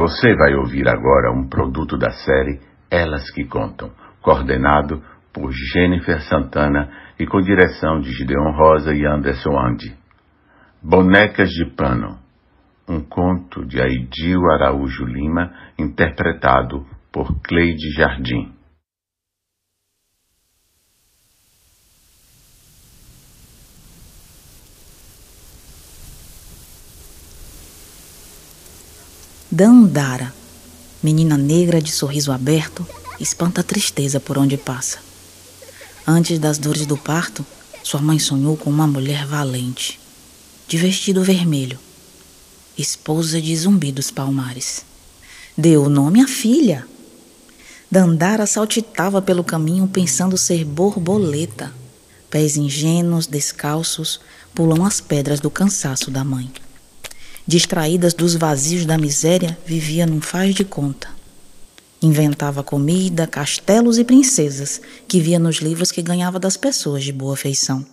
Você vai ouvir agora um produto da série Elas que Contam, coordenado por Jennifer Santana e com direção de Gideon Rosa e Anderson Andy. Bonecas de Pano, um conto de Aidil Araújo Lima, interpretado por Cleide Jardim. Dandara, menina negra de sorriso aberto, espanta a tristeza por onde passa. Antes das dores do parto, sua mãe sonhou com uma mulher valente, de vestido vermelho, esposa de Zumbi dos Palmares. Deu o nome à filha. Dandara saltitava pelo caminho pensando ser borboleta. Pés ingênuos, descalços, pulam as pedras do cansaço da mãe distraídas dos vazios da miséria, vivia num faz de conta. Inventava comida, castelos e princesas que via nos livros que ganhava das pessoas de boa feição.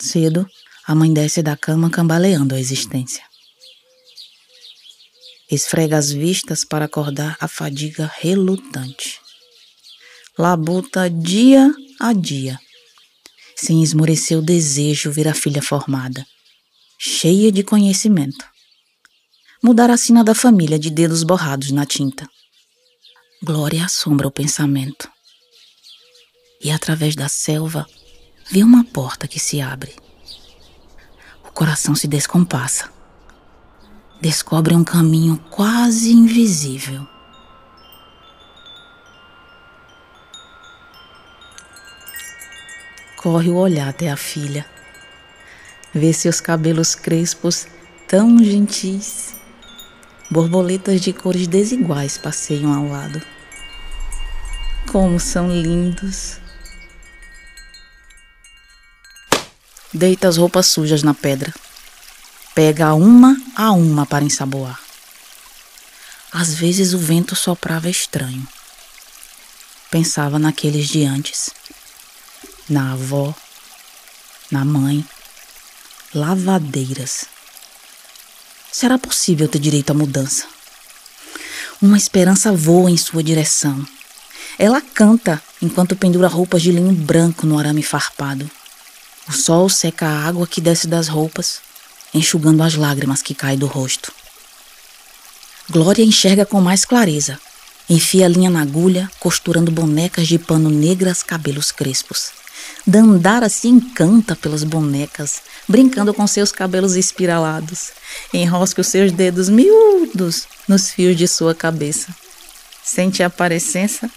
Cedo, a mãe desce da cama cambaleando a existência. Esfrega as vistas para acordar a fadiga relutante. Labuta dia a dia sem esmorecer o desejo ver a filha formada, cheia de conhecimento. Mudar a sina da família de dedos borrados na tinta. Glória assombra o pensamento. E através da selva, vê uma porta que se abre. O coração se descompassa. Descobre um caminho quase invisível corre o olhar até a filha. Vê seus cabelos crespos tão gentis. Borboletas de cores desiguais passeiam ao lado. Como são lindos! Deita as roupas sujas na pedra. Pega uma a uma para ensaboar. Às vezes o vento soprava estranho. Pensava naqueles de antes na avó, na mãe, lavadeiras. Será possível ter direito à mudança? Uma esperança voa em sua direção. Ela canta enquanto pendura roupas de linho branco no arame farpado. O sol seca a água que desce das roupas, enxugando as lágrimas que caem do rosto. Glória enxerga com mais clareza. Enfia a linha na agulha, costurando bonecas de pano negras, cabelos crespos. Dandara se encanta pelas bonecas, brincando com seus cabelos espiralados. Enrosca os seus dedos miúdos nos fios de sua cabeça. Sente a parecença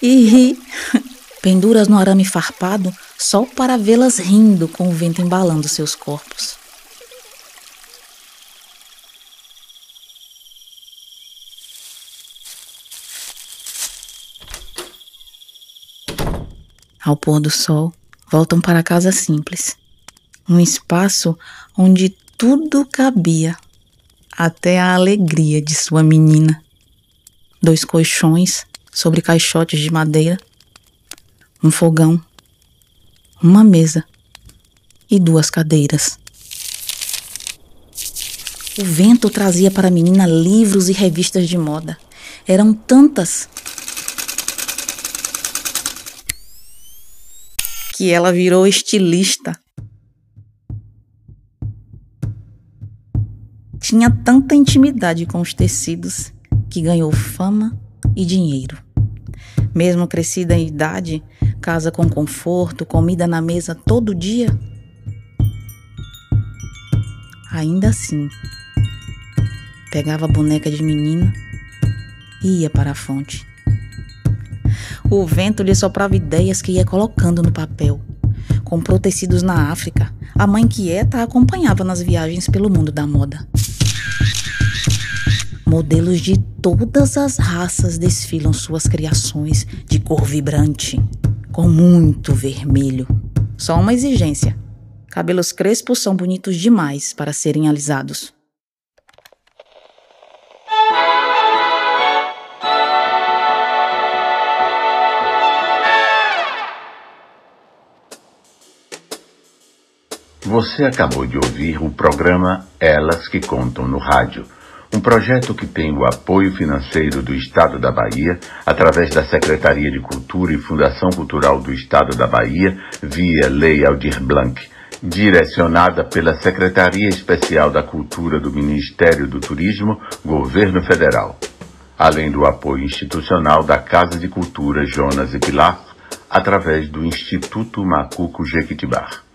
e ri. Penduras no arame farpado só para vê-las rindo com o vento embalando seus corpos. Ao pôr do sol, voltam para a casa simples, um espaço onde tudo cabia, até a alegria de sua menina. Dois colchões sobre caixotes de madeira, um fogão, uma mesa e duas cadeiras. O vento trazia para a menina livros e revistas de moda. Eram tantas que ela virou estilista. Tinha tanta intimidade com os tecidos que ganhou fama e dinheiro. Mesmo crescida em idade, casa com conforto, comida na mesa todo dia. Ainda assim, pegava a boneca de menina e ia para a fonte. O vento lhe soprava ideias que ia colocando no papel. Comprou tecidos na África. A mãe quieta a acompanhava nas viagens pelo mundo da moda. Modelos de todas as raças desfilam suas criações de cor vibrante, com muito vermelho. Só uma exigência: cabelos crespos são bonitos demais para serem alisados. Você acabou de ouvir o programa Elas que Contam no Rádio, um projeto que tem o apoio financeiro do Estado da Bahia, através da Secretaria de Cultura e Fundação Cultural do Estado da Bahia, via Lei Aldir Blanc, direcionada pela Secretaria Especial da Cultura do Ministério do Turismo, Governo Federal, além do apoio institucional da Casa de Cultura Jonas e Pilar, através do Instituto Macuco Jequitibar.